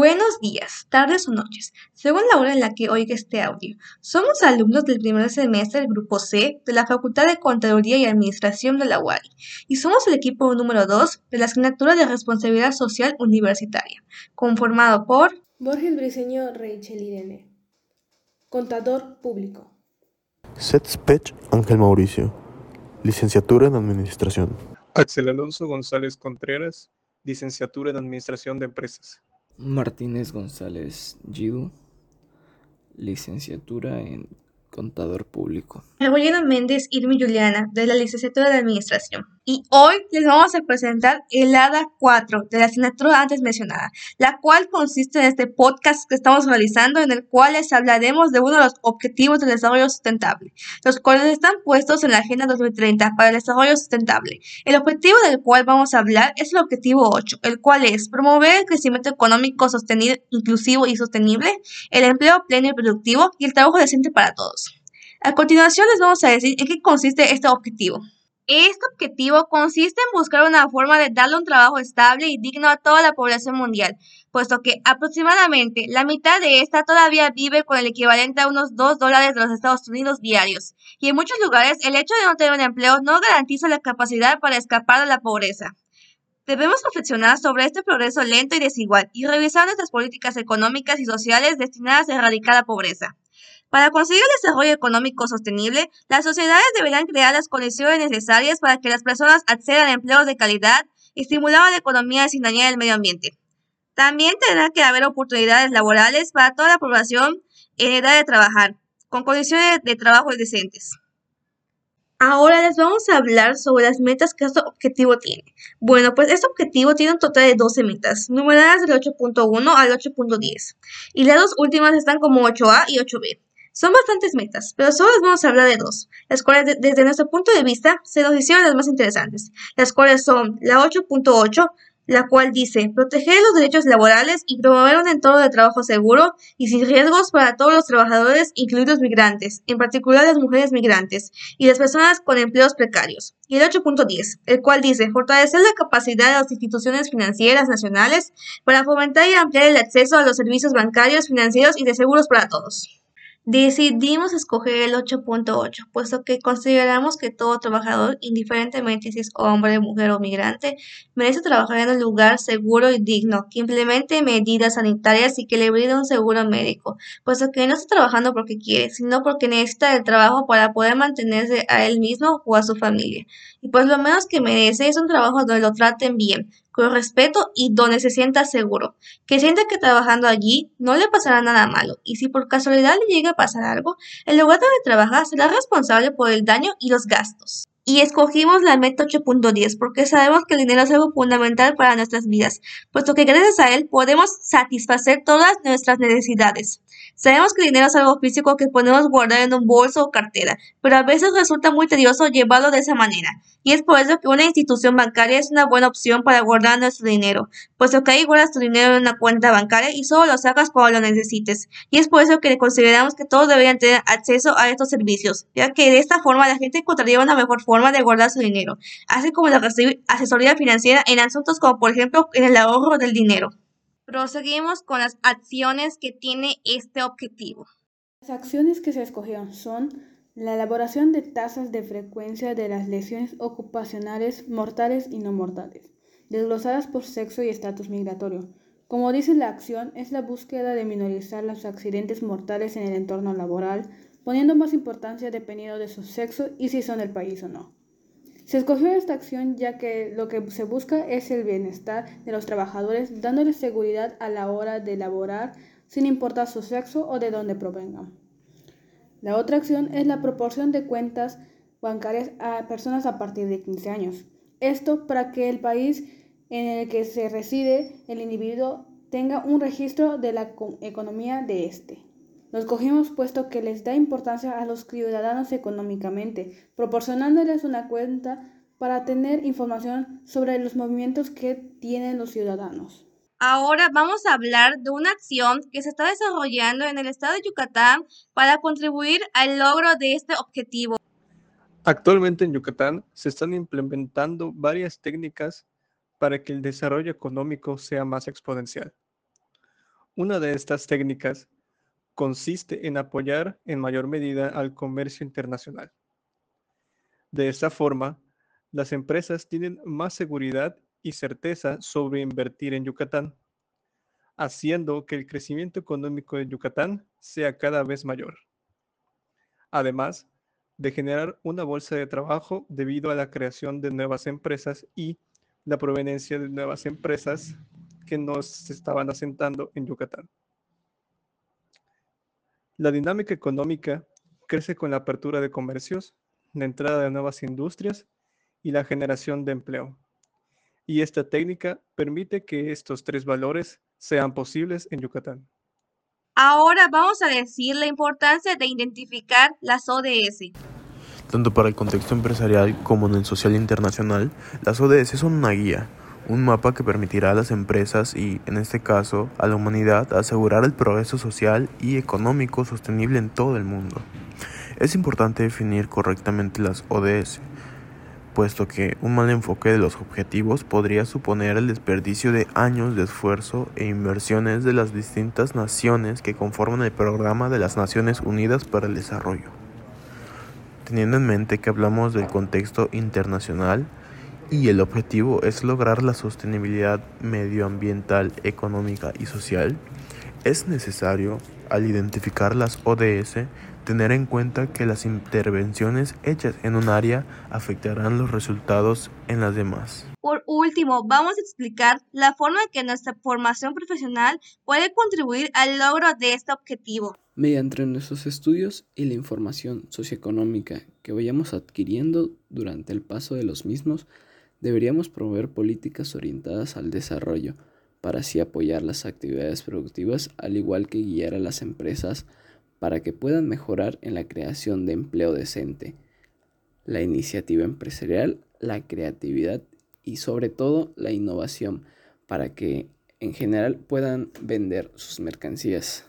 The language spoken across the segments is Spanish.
Buenos días, tardes o noches, según la hora en la que oiga este audio. Somos alumnos del primer semestre del Grupo C de la Facultad de Contaduría y Administración de la UAI y somos el equipo número 2 de la asignatura de Responsabilidad Social Universitaria, conformado por Borges Briceño Rachel Irene, Contador Público. Setspech Ángel Mauricio, Licenciatura en Administración. Axel Alonso González Contreras, Licenciatura en Administración de Empresas. Martínez González Gidu, licenciatura en Contador Público. Rebolleno Méndez Irmi Juliana, de la licenciatura de Administración. Y hoy les vamos a presentar el ADA 4 de la asignatura antes mencionada, la cual consiste en este podcast que estamos realizando en el cual les hablaremos de uno de los objetivos del desarrollo sustentable, los cuales están puestos en la Agenda 2030 para el desarrollo sustentable. El objetivo del cual vamos a hablar es el objetivo 8, el cual es promover el crecimiento económico sostenible, inclusivo y sostenible, el empleo pleno y productivo y el trabajo decente para todos. A continuación les vamos a decir en qué consiste este objetivo. Este objetivo consiste en buscar una forma de darle un trabajo estable y digno a toda la población mundial, puesto que aproximadamente la mitad de esta todavía vive con el equivalente a unos 2 dólares de los Estados Unidos diarios, y en muchos lugares el hecho de no tener un empleo no garantiza la capacidad para escapar de la pobreza. Debemos reflexionar sobre este progreso lento y desigual y revisar nuestras políticas económicas y sociales destinadas a erradicar la pobreza. Para conseguir el desarrollo económico sostenible, las sociedades deberán crear las condiciones necesarias para que las personas accedan a empleos de calidad y estimular la economía sin dañar el medio ambiente. También tendrá que haber oportunidades laborales para toda la población en edad de trabajar, con condiciones de trabajo decentes. Ahora les vamos a hablar sobre las metas que este objetivo tiene. Bueno, pues este objetivo tiene un total de 12 metas, numeradas del 8.1 al 8.10, y las dos últimas están como 8A y 8B. Son bastantes metas, pero solo les vamos a hablar de dos, las cuales desde nuestro punto de vista se nos hicieron las más interesantes, las cuales son la 8.8, la cual dice proteger los derechos laborales y promover un entorno de trabajo seguro y sin riesgos para todos los trabajadores, incluidos migrantes, en particular las mujeres migrantes y las personas con empleos precarios. Y el 8.10, el cual dice fortalecer la capacidad de las instituciones financieras nacionales para fomentar y ampliar el acceso a los servicios bancarios, financieros y de seguros para todos. Decidimos escoger el 8.8, puesto que consideramos que todo trabajador, indiferentemente si es hombre, mujer o migrante, merece trabajar en un lugar seguro y digno, que implemente medidas sanitarias y que le brinde un seguro médico, puesto que no está trabajando porque quiere, sino porque necesita el trabajo para poder mantenerse a él mismo o a su familia. Y pues lo menos que merece es un trabajo donde lo traten bien, con respeto y donde se sienta seguro, que sienta que trabajando allí no le pasará nada malo y si por casualidad le llega a pasar algo, el lugar donde trabaja será responsable por el daño y los gastos. Y escogimos la meta 8.10 porque sabemos que el dinero es algo fundamental para nuestras vidas, puesto que gracias a él podemos satisfacer todas nuestras necesidades. Sabemos que el dinero es algo físico que podemos guardar en un bolso o cartera, pero a veces resulta muy tedioso llevarlo de esa manera, y es por eso que una institución bancaria es una buena opción para guardar nuestro dinero, puesto que ahí guardas tu dinero en una cuenta bancaria y solo lo sacas cuando lo necesites, y es por eso que consideramos que todos deberían tener acceso a estos servicios, ya que de esta forma la gente encontraría una mejor forma de guardar su dinero, así como de recibir asesoría financiera en asuntos como por ejemplo en el ahorro del dinero. Proseguimos con las acciones que tiene este objetivo. Las acciones que se escogieron son la elaboración de tasas de frecuencia de las lesiones ocupacionales mortales y no mortales, desglosadas por sexo y estatus migratorio. Como dice la acción, es la búsqueda de minorizar los accidentes mortales en el entorno laboral, poniendo más importancia dependiendo de su sexo y si son del país o no. Se escogió esta acción ya que lo que se busca es el bienestar de los trabajadores, dándoles seguridad a la hora de laborar sin importar su sexo o de dónde provengan. La otra acción es la proporción de cuentas bancarias a personas a partir de 15 años. Esto para que el país en el que se reside el individuo tenga un registro de la economía de este. Los cogimos puesto que les da importancia a los ciudadanos económicamente, proporcionándoles una cuenta para tener información sobre los movimientos que tienen los ciudadanos. Ahora vamos a hablar de una acción que se está desarrollando en el estado de Yucatán para contribuir al logro de este objetivo. Actualmente en Yucatán se están implementando varias técnicas para que el desarrollo económico sea más exponencial. Una de estas técnicas consiste en apoyar en mayor medida al comercio internacional. De esta forma, las empresas tienen más seguridad y certeza sobre invertir en Yucatán, haciendo que el crecimiento económico de Yucatán sea cada vez mayor. Además de generar una bolsa de trabajo debido a la creación de nuevas empresas y la proveniencia de nuevas empresas que nos estaban asentando en Yucatán. La dinámica económica crece con la apertura de comercios, la entrada de nuevas industrias y la generación de empleo. Y esta técnica permite que estos tres valores sean posibles en Yucatán. Ahora vamos a decir la importancia de identificar las ODS. Tanto para el contexto empresarial como en el social internacional, las ODS son una guía, un mapa que permitirá a las empresas y, en este caso, a la humanidad asegurar el progreso social y económico sostenible en todo el mundo. Es importante definir correctamente las ODS, puesto que un mal enfoque de los objetivos podría suponer el desperdicio de años de esfuerzo e inversiones de las distintas naciones que conforman el programa de las Naciones Unidas para el Desarrollo. Teniendo en mente que hablamos del contexto internacional y el objetivo es lograr la sostenibilidad medioambiental, económica y social, es necesario, al identificar las ODS, tener en cuenta que las intervenciones hechas en un área afectarán los resultados en las demás. Por último, vamos a explicar la forma en que nuestra formación profesional puede contribuir al logro de este objetivo. Mediante nuestros estudios y la información socioeconómica que vayamos adquiriendo durante el paso de los mismos, deberíamos promover políticas orientadas al desarrollo para así apoyar las actividades productivas al igual que guiar a las empresas para que puedan mejorar en la creación de empleo decente, la iniciativa empresarial, la creatividad y sobre todo la innovación para que en general puedan vender sus mercancías,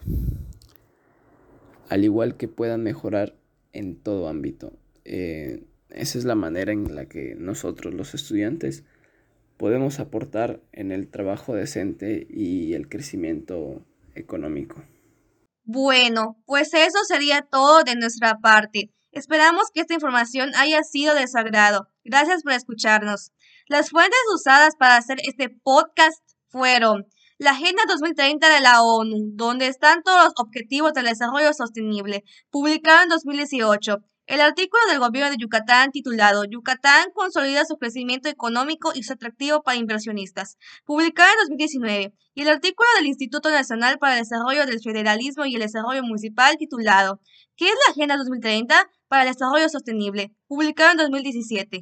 al igual que puedan mejorar en todo ámbito. Eh, esa es la manera en la que nosotros los estudiantes podemos aportar en el trabajo decente y el crecimiento económico. Bueno, pues eso sería todo de nuestra parte. Esperamos que esta información haya sido de su agrado. Gracias por escucharnos. Las fuentes usadas para hacer este podcast fueron la Agenda 2030 de la ONU, donde están todos los objetivos del desarrollo sostenible, publicado en 2018. El artículo del gobierno de Yucatán titulado Yucatán consolida su crecimiento económico y su atractivo para inversionistas, publicado en 2019, y el artículo del Instituto Nacional para el Desarrollo del Federalismo y el Desarrollo Municipal titulado ¿Qué es la Agenda 2030 para el Desarrollo Sostenible?, publicado en 2017.